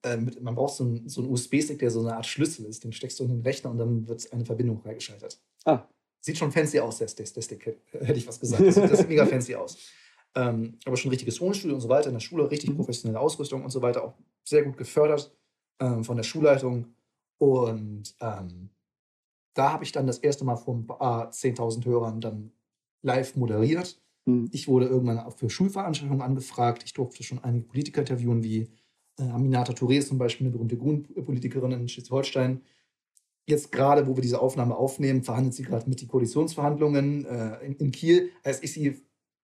Äh, mit, man braucht so einen, so einen USB-Stick, der so eine Art Schlüssel ist. Den steckst du in den Rechner und dann wird eine Verbindung freigeschaltet. Ah. Sieht schon fancy aus, der, der, der Stick, hätte ich was gesagt. Das sieht, das sieht mega fancy aus. Ähm, aber schon richtiges Tonstudio und so weiter in der Schule, richtig mhm. professionelle Ausrüstung und so weiter, auch sehr gut gefördert ähm, von der Schulleitung. Und ähm, da habe ich dann das erste Mal vor ein paar 10.000 Hörern dann live moderiert. Mhm. Ich wurde irgendwann auch für Schulveranstaltungen angefragt. Ich durfte schon einige Politiker interviewen, wie äh, Aminata Touré zum Beispiel, eine berühmte Grünpolitikerin in Schleswig-Holstein. Jetzt gerade, wo wir diese Aufnahme aufnehmen, verhandelt sie gerade mit die Koalitionsverhandlungen äh, in, in, Kiel. Als ich sie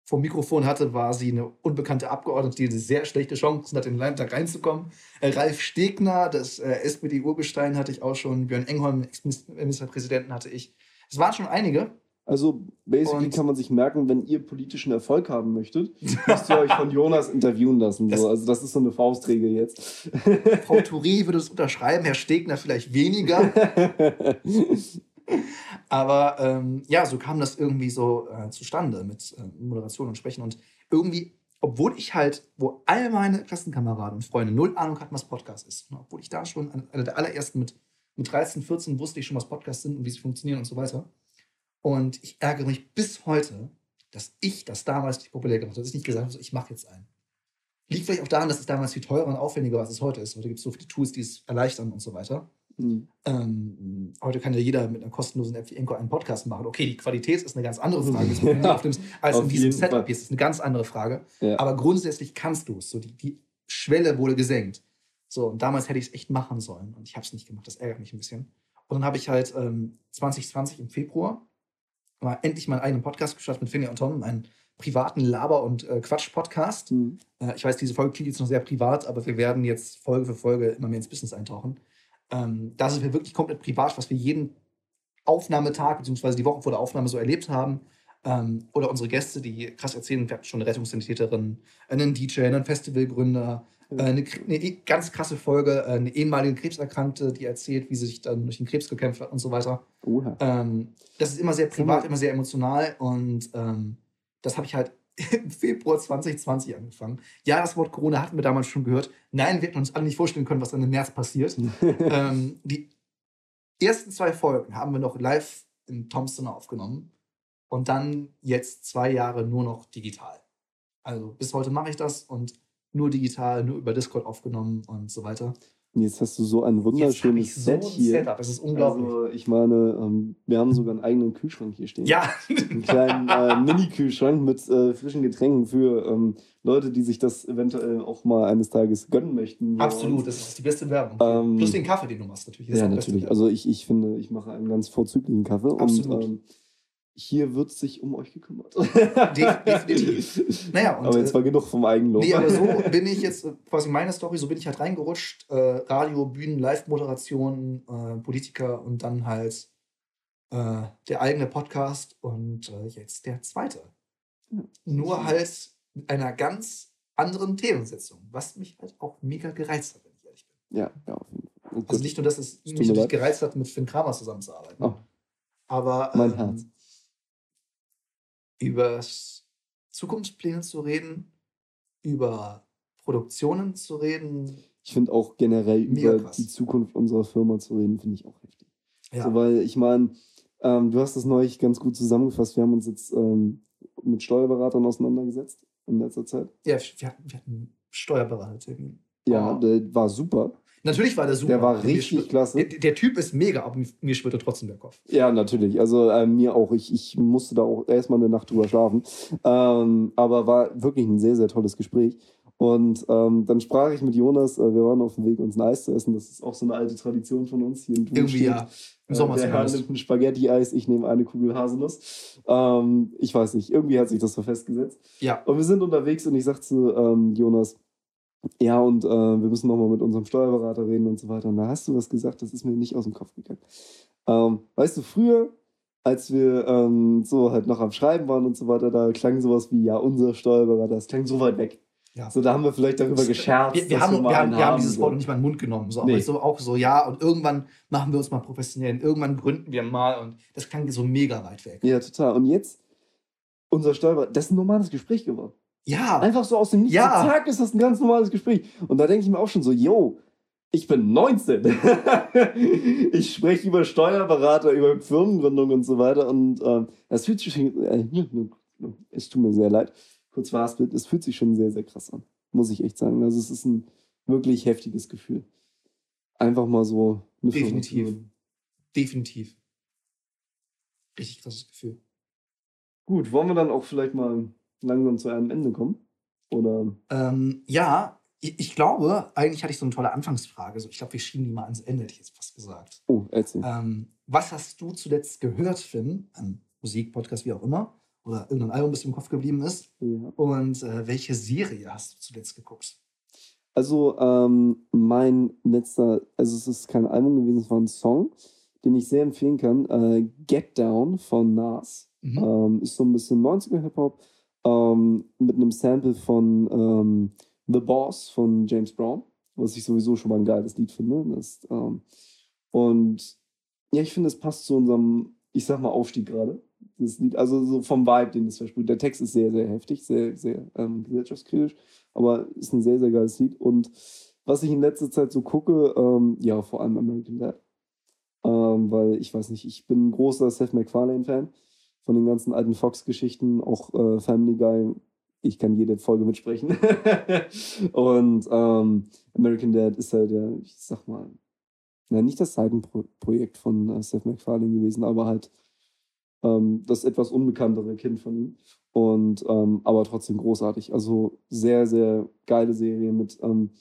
vom Mikrofon hatte, war sie eine unbekannte Abgeordnete, die eine sehr schlechte Chancen hat, in den Landtag reinzukommen. Äh, Ralf Stegner, das äh, SPD-Urgestein, hatte ich auch schon. Björn Engholm, Ex-Ministerpräsidenten, hatte ich. Es waren schon einige. Also, basically und kann man sich merken, wenn ihr politischen Erfolg haben möchtet, *laughs* müsst ihr euch von Jonas interviewen lassen. So. Also, das ist so eine Faustregel jetzt. *laughs* Frau Touré würde es unterschreiben, Herr Stegner vielleicht weniger. *laughs* Aber ähm, ja, so kam das irgendwie so äh, zustande mit äh, Moderation und Sprechen. Und irgendwie, obwohl ich halt, wo all meine Klassenkameraden und Freunde null Ahnung hatten, was Podcast ist, und obwohl ich da schon einer der allerersten mit, mit 13, 14 wusste ich schon, was Podcasts sind und wie sie funktionieren und so weiter und ich ärgere mich bis heute, dass ich das damals nicht populär gemacht habe, dass ich nicht gesagt habe, ich mache jetzt einen. Liegt vielleicht auch daran, dass es damals viel teurer und aufwendiger war, als es heute ist. Heute gibt es so viele Tools, die es erleichtern und so weiter. Mhm. Ähm, heute kann ja jeder mit einer kostenlosen App wie Enco einen Podcast machen. Okay, die Qualität ist eine ganz andere Frage, ja, *laughs* als in diesem Setup hier. ist eine ganz andere Frage. Ja. Aber grundsätzlich kannst du es. So die, die Schwelle wurde gesenkt. So, und damals hätte ich es echt machen sollen. Und ich habe es nicht gemacht. Das ärgert mich ein bisschen. Und dann habe ich halt ähm, 2020 im Februar mal endlich meinen eigenen Podcast gestartet mit Finja und Tom, einen privaten Laber- und äh, Quatsch-Podcast. Mhm. Äh, ich weiß, diese Folge klingt jetzt noch sehr privat, aber wir werden jetzt Folge für Folge immer mehr ins Business eintauchen. Ähm, da sind wir wirklich komplett privat, was wir jeden Aufnahmetag bzw. die Woche vor der Aufnahme so erlebt haben. Ähm, oder unsere Gäste, die krass erzählen, wir hatten schon eine Rettungssanitäterin, einen DJ, einen Festivalgründer, eine, eine, ganz krasse Folge, äh, eine ehemalige Krebserkrankte, die erzählt, wie sie sich dann durch den Krebs gekämpft hat und so weiter. Ähm, das ist immer sehr privat, immer sehr emotional und ähm, das habe ich halt *laughs* im Februar 2020 angefangen. Ja, das Wort Corona hatten wir damals schon gehört. Nein, wir hätten uns alle nicht vorstellen können, was dann im März passiert. *laughs* ähm, die ersten zwei Folgen haben wir noch live in Thompson aufgenommen und dann jetzt zwei Jahre nur noch digital. Also bis heute mache ich das und nur digital, nur über Discord aufgenommen und so weiter. Jetzt hast du so ein wunderschönes Set so ein hier. Setup. Das ist unglaublich. Also, ich meine, ähm, wir haben sogar einen eigenen Kühlschrank hier stehen. Ja. einen kleinen äh, *laughs* Mini-Kühlschrank mit äh, frischen Getränken für ähm, Leute, die sich das eventuell auch mal eines Tages gönnen möchten. Absolut, das ist die beste Werbung. Ähm, Plus den Kaffee, den du machst, natürlich. ja, natürlich. Also ich, ich finde, ich mache einen ganz vorzüglichen Kaffee. Absolut. Und, ähm, hier wird sich um euch gekümmert. Definitiv. *laughs* Naja, und, aber jetzt war äh, genug vom Eigenlob. Nee, aber so *laughs* bin ich jetzt, äh, quasi meine Story, so bin ich halt reingerutscht. Äh, Radio, Bühnen, Live-Moderation, äh, Politiker und dann halt äh, der eigene Podcast und äh, jetzt der zweite. Ja. Nur halt mit einer ganz anderen Themensetzung, was mich halt auch mega gereizt hat, wenn ich ehrlich bin. Ja, ja. Also nicht nur, dass es mich natürlich gereizt hat, mit Finn Kramer zusammenzuarbeiten. Oh. Aber mein ähm, Herz über Zukunftspläne zu reden, über Produktionen zu reden. Ich finde auch generell Mega über krass. die Zukunft unserer Firma zu reden, finde ich auch heftig. Ja. So, weil ich meine, ähm, du hast das neulich ganz gut zusammengefasst. Wir haben uns jetzt ähm, mit Steuerberatern auseinandergesetzt in letzter Zeit. Ja, wir hatten, wir hatten einen Steuerberatertermin. Ja, Oh. der war super. Natürlich war der super. Der war Mir richtig schwirrt- klasse. Der, der Typ ist mega, aber mir schwirrte trotzdem der Kopf. Ja, natürlich. Also äh, mir auch. Ich, ich musste da auch erstmal eine Nacht drüber schlafen. Ähm, aber war wirklich ein sehr, sehr tolles Gespräch. Und ähm, dann sprach ich mit Jonas. Äh, wir waren auf dem Weg, uns ein Eis zu essen. Das ist auch so eine alte Tradition von uns hier in Thun Irgendwie steht. ja. Im Äh, Sommer der Herr nimmt ein Spaghetti-Eis, ich nehme eine Kugel Haselnuss. Ähm, ich weiß nicht, irgendwie hat sich das so festgesetzt. Ja. Und wir sind unterwegs und ich sagte zu ähm, Jonas, ja, und äh, wir müssen nochmal mit unserem Steuerberater reden und so weiter. Und da hast du was gesagt, das ist mir nicht aus dem Kopf gegangen. Ähm, weißt du, früher, als wir ähm, so halt noch am Schreiben waren und so weiter, da klang sowas wie, ja, unser Steuerberater, das klang so weit weg. Ja. So, da haben wir vielleicht darüber gescherzt. Wir, wir, haben, wir, haben, wir haben dieses so. Wort nicht mal in den Mund genommen. So, Nee. aber so auch so, ja, und irgendwann machen wir uns mal professionell. und Irgendwann gründen wir mal. Und das klang so mega weit weg. Ja, total. Und jetzt, unser Steuerberater, das ist ein normales Gespräch geworden. Ja. Einfach so aus dem Nichts. Ja. Zack, ist das ein ganz normales Gespräch. Und da denke ich mir auch schon so, yo, ich bin 19. *laughs* ich spreche über Steuerberater, über Firmengründung und so weiter. Und ähm, das fühlt sich schon, äh, es tut mir sehr leid, kurz verhaspelt, es fühlt sich schon sehr, sehr krass an. Muss ich echt sagen. Also es ist ein wirklich heftiges Gefühl. Einfach mal so Definitiv. Definitiv. Richtig krasses Gefühl. Gut, wollen wir dann auch vielleicht mal langsam zu einem Ende kommen? Oder Ähm, ja, ich, ich glaube, eigentlich hatte ich so eine tolle Anfangsfrage. So, ich glaube, wir schieben die mal ans Ende, hätte ich jetzt fast gesagt. Oh, erzähl. Ähm, was hast du zuletzt gehört, Finn, an Musik, Podcast, wie auch immer? Oder irgendein Album, das im Kopf geblieben ist? Ja. Und äh, welche Serie hast du zuletzt geguckt? Also, ähm, mein letzter, also es ist kein Album gewesen, es war ein Song, den ich sehr empfehlen kann. Äh, Get Down von Nas. Mhm. Ähm, ist so ein bisschen 90er Hip-Hop ähm, mit einem Sample von ähm, The Boss von James Brown, was ich sowieso schon mal ein geiles Lied finde. Das, ähm, und ja, ich finde, es passt zu unserem, ich sag mal, Aufstieg gerade. Das Lied, also so vom Vibe, den es versprüht. Der Text ist sehr, sehr heftig, sehr, sehr ähm, gesellschaftskritisch, aber ist ein sehr, sehr geiles Lied. Und was ich in letzter Zeit so gucke, ähm, ja, vor allem American Dad. Ähm, weil ich weiß nicht, ich bin ein großer Seth MacFarlane-Fan von den ganzen alten Fox-Geschichten, auch äh, Family Guy. Ich kann jede Folge mitsprechen. *laughs* und ähm, American Dad ist halt der, ich sag mal, na, nicht das Seitenprojekt von äh, Seth MacFarlane gewesen, aber halt ähm, das etwas unbekanntere Kind von ihm. Und ähm, aber trotzdem großartig. Also sehr, sehr geile Serie mit ähm,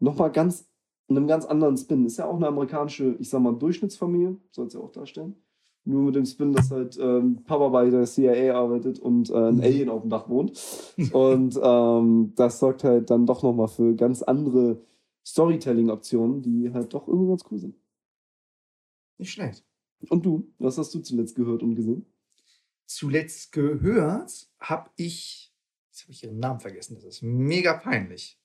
nochmal ganz einem ganz anderen Spin. Ist ja auch eine amerikanische, ich sag mal, Durchschnittsfamilie, soll es ja auch darstellen. Nur mit dem Spin, dass halt ähm, Papa bei der CIA arbeitet und äh, ein Mhm. Alien auf dem Dach wohnt. *laughs* Und ähm, das sorgt halt dann doch nochmal für ganz andere Storytelling-Optionen, die halt doch irgendwie ganz cool sind. Nicht schlecht. Und du, was hast du zuletzt gehört und gesehen? Zuletzt gehört habe ich, jetzt habe ich ihren Namen vergessen, das ist mega peinlich.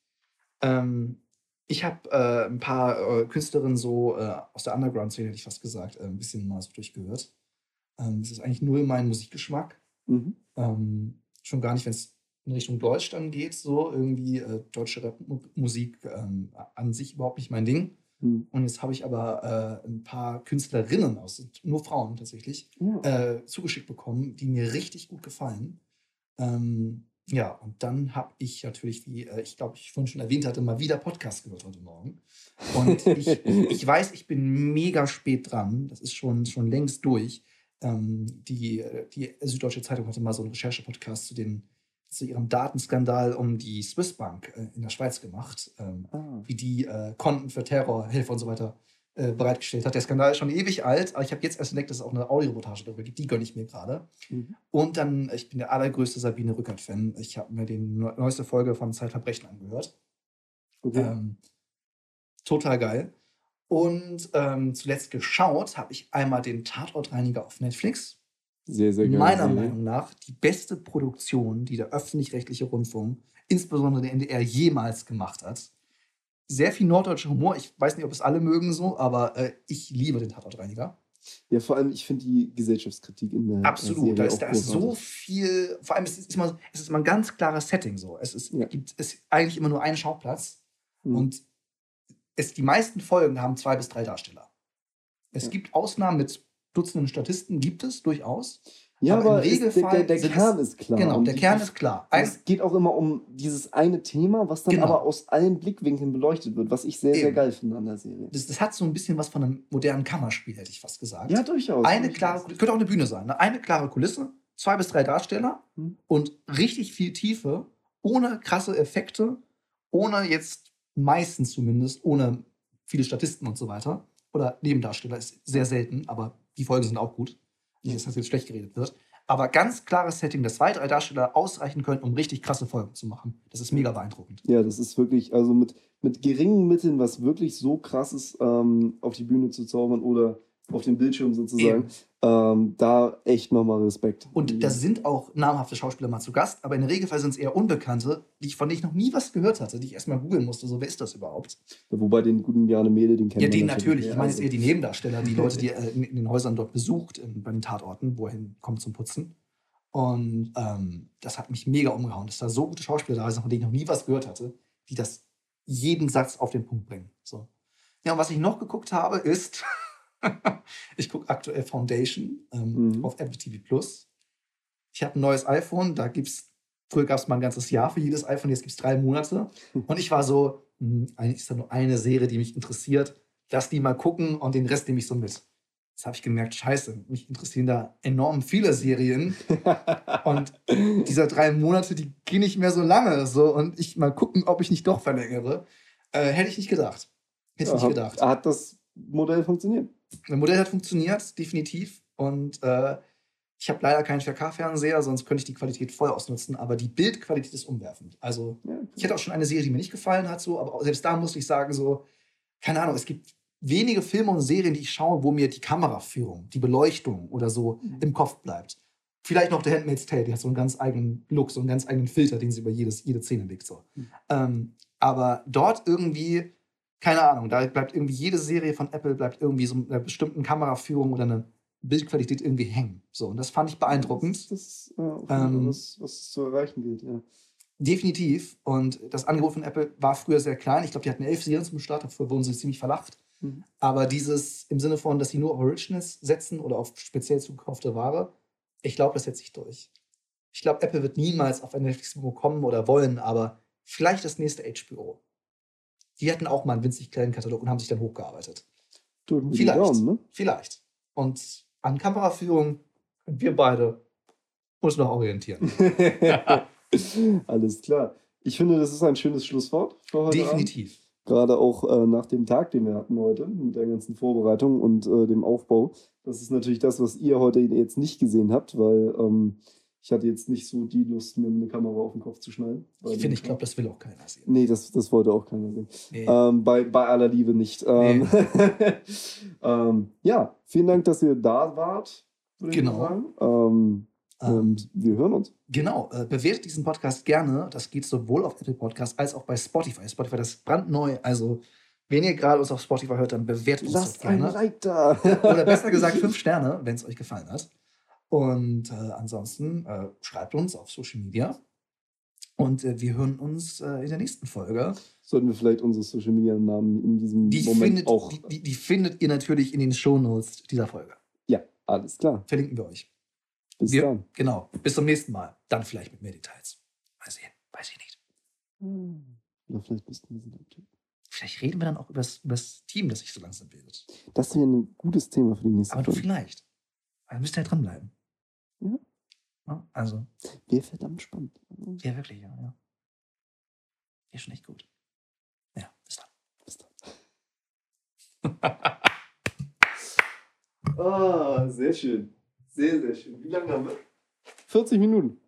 Ähm, ich habe äh, ein paar äh, Künstlerinnen so äh, aus der Underground-Szene, hätte ich fast gesagt, äh, ein bisschen mal so durchgehört. Ähm, das ist eigentlich null mein Musikgeschmack. Mhm. Ähm, schon gar nicht, wenn es in Richtung Deutsch dann geht, so irgendwie äh, deutsche Rapmusik ähm, an sich überhaupt nicht mein Ding. Hm. Und jetzt habe ich aber äh, ein paar Künstlerinnen aus, nur Frauen tatsächlich, Ja. zugeschickt bekommen, die mir richtig gut gefallen. Ähm, ja, und dann habe ich natürlich, wie äh, ich glaube, ich vorhin schon erwähnt hatte, mal wieder Podcast gehört heute Morgen. Und ich, *laughs* ich weiß, ich bin mega spät dran. Das ist schon, schon längst durch. Ähm, die, die Süddeutsche Zeitung hatte mal so einen Recherche-Podcast zu, den, zu ihrem Datenskandal um die Swissbank äh, in der Schweiz gemacht. Ähm, Ah. wie die äh, Konten für Terrorhelfer und so weiter äh, bereitgestellt hat. Der Skandal ist schon ewig alt, aber ich habe jetzt erst entdeckt, dass es auch eine Audioreportage darüber gibt. Die gönne ich mir gerade. Mhm. Und dann, ich bin der allergrößte Sabine Rückert-Fan. Ich habe mir die neu- neueste Folge von Zeitverbrechen angehört. Okay. Ähm, total geil. Und ähm, zuletzt geschaut habe ich einmal den Tatortreiniger auf Netflix. sehr, sehr geil. Meiner Meinung nach die beste Produktion, die der öffentlich-rechtliche Rundfunk, insbesondere der NDR, jemals gemacht hat. Sehr viel norddeutscher Humor. Ich weiß nicht, ob es alle mögen so, aber äh, ich liebe den Tatortreiniger. Ja, vor allem, ich finde die Gesellschaftskritik in der Absolut, Serie da ist, da ist so viel, vor allem es ist immer, es ist immer ein ganz klares Setting so. Es ist, Ja. gibt es ist eigentlich immer nur einen Schauplatz Mhm. und es, die meisten Folgen haben zwei bis drei Darsteller. Es Ja. gibt Ausnahmen mit Dutzenden Statisten, gibt es durchaus. Ja, aber aber, ist, der, der, Kern ist klar. genau, der Kern ist klar. Ein, es geht auch immer um dieses eine Thema, was dann Genau. aber aus allen Blickwinkeln beleuchtet wird, was ich sehr, sehr Eben. geil finde an der Serie. das, das hat so ein bisschen was von einem modernen Kammerspiel, hätte ich fast gesagt. Ja, durchaus. eine durchaus. klare, könnte auch eine Bühne sein, ne? eine klare Kulisse, zwei bis drei Darsteller Hm. und richtig viel Tiefe, ohne krasse Effekte, ohne jetzt meistens zumindest, ohne viele Statisten und so weiter. Oder Nebendarsteller ist sehr selten, aber die Folgen sind auch gut. Nicht, dass das jetzt schlecht geredet wird. Aber ganz klares Setting, dass zwei, drei Darsteller ausreichen können, um richtig krasse Folgen zu machen. Das ist mega beeindruckend. Ja, das ist wirklich, also mit, mit geringen Mitteln, was wirklich so krass ist, ähm, auf die Bühne zu zaubern oder auf dem Bildschirm sozusagen, ähm, da echt nochmal Respekt. Und da sind auch namhafte Schauspieler mal zu Gast, aber in der Regelfall sind es eher Unbekannte, die ich, von denen ich noch nie was gehört hatte, die ich erstmal googeln musste. So, wer ist das überhaupt? Wobei den guten Jane Mede, den kennt Ja, den natürlich. Ich meine jetzt Also, eher die Nebendarsteller, die *laughs* Leute, die er in, in den Häusern dort besucht, in, bei den Tatorten, wo er hinkommt zum Putzen. Und ähm, das hat mich mega umgehauen, dass da so gute Schauspieler da sind, von denen ich noch nie was gehört hatte, die das jeden Satz auf den Punkt bringen. So. Ja, und was ich noch geguckt habe, ist, *laughs* ich gucke aktuell Foundation ähm, Mhm. auf Apple TV Plus. Ich habe ein neues iPhone, da gibt's, früher gab es mal ein ganzes Jahr für jedes iPhone, jetzt gibt es drei Monate. Und ich war so, hm, eigentlich ist da nur eine Serie, die mich interessiert. Lass die mal gucken und den Rest nehme ich so mit. Jetzt habe ich gemerkt, scheiße, mich interessieren da enorm viele Serien. *laughs* Und diese drei Monate, die gehen nicht mehr so lange. So, und ich mal gucken, ob ich nicht doch verlängere. Äh, hätte ich nicht gedacht. Hätte ich nicht hat, gedacht. hat das Modell funktioniert? Das Modell hat funktioniert, definitiv. Und äh, ich habe leider keinen 4K-Fernseher, sonst könnte ich die Qualität voll ausnutzen. Aber die Bildqualität ist umwerfend. Also Ja, ich hatte auch schon eine Serie, die mir nicht gefallen hat, so, aber selbst da musste ich sagen, so, keine Ahnung, es gibt wenige Filme und Serien, die ich schaue, wo mir die Kameraführung, die Beleuchtung oder so Mhm. im Kopf bleibt. Vielleicht noch The Handmaid's Tale, die hat so einen ganz eigenen Look, so einen ganz eigenen Filter, den sie über jedes, jede Szene legt. So. Mhm. Ähm, aber dort irgendwie, keine Ahnung, da bleibt irgendwie jede Serie von Apple bleibt irgendwie so einer bestimmten Kameraführung oder einer Bildqualität irgendwie hängen. So, und das fand ich beeindruckend. Das, ist Fall Ähm, was, was zu erreichen gilt, ja. Definitiv. Und das Angebot von Apple war früher sehr klein. Ich glaube, die hatten elf Serien zum Start, dafür wurden sie ziemlich verlacht. Mhm. Aber dieses im Sinne von, dass sie nur auf Originals setzen oder auf speziell zugekaufte Ware, ich glaube, das setzt sich durch. Ich glaube, Apple wird niemals auf ein Netflix-Niveau kommen oder wollen, aber vielleicht das nächste HBO. Die hatten auch mal einen winzig kleinen Katalog und haben sich dann hochgearbeitet. Drücken Vielleicht. Daumen, ne? Vielleicht. Und an Kameraführung können wir beide uns noch orientieren. *laughs* Alles klar. Ich finde, das ist ein schönes Schlusswort für heute Abend. Definitiv. Gerade auch äh, nach dem Tag, den wir hatten heute, mit der ganzen Vorbereitung und äh, dem Aufbau. Das ist natürlich das, was ihr heute jetzt nicht gesehen habt, weil ähm, ich hatte jetzt nicht so die Lust, mir eine Kamera auf den Kopf zu schnallen. Ich finde, ich glaube, das will auch keiner sehen. Nee, das, das wollte auch keiner sehen. Nee. Ähm, bei, bei aller Liebe nicht. Ähm, *laughs* ähm, ja, vielen Dank, dass ihr da wart. Genau. Ähm, Ähm, und wir hören uns. Genau, äh, bewertet diesen Podcast gerne. Das geht sowohl auf Apple Podcast als auch bei Spotify. Spotify das ist brandneu. Also, wenn ihr gerade uns auf Spotify hört, dann bewertet uns Lasst doch ein gerne. Like da. Oder besser gesagt, *laughs* fünf Sterne, wenn es euch gefallen hat. Und äh, ansonsten äh, schreibt uns auf Social Media. Und äh, wir hören uns äh, in der nächsten Folge. Sollten wir vielleicht unsere Social Media Namen in diesem Die Moment findet, auch. die, die, die findet ihr natürlich in den Shownotes dieser Folge. Ja, alles klar. Verlinken wir euch. Bis Wir- dann. Genau. Bis zum nächsten Mal. Dann vielleicht mit mehr Details. Mal sehen. Weiß ich nicht. Oder vielleicht bist du ein Typ. Vielleicht reden wir dann auch über das Team, das sich so langsam bildet. Das wäre ein gutes Thema für die nächste Aber Folge. vielleicht. Aber müsst ihr ja dranbleiben. Ja. Ja, Also, Wäre verdammt spannend. ja, wirklich, ja. ja. Wäre schon echt gut. Ja, bis dann. Bis dann. *laughs* Ah, sehr schön. Sehr, sehr schön. Wie lange haben wir? 40 Minuten.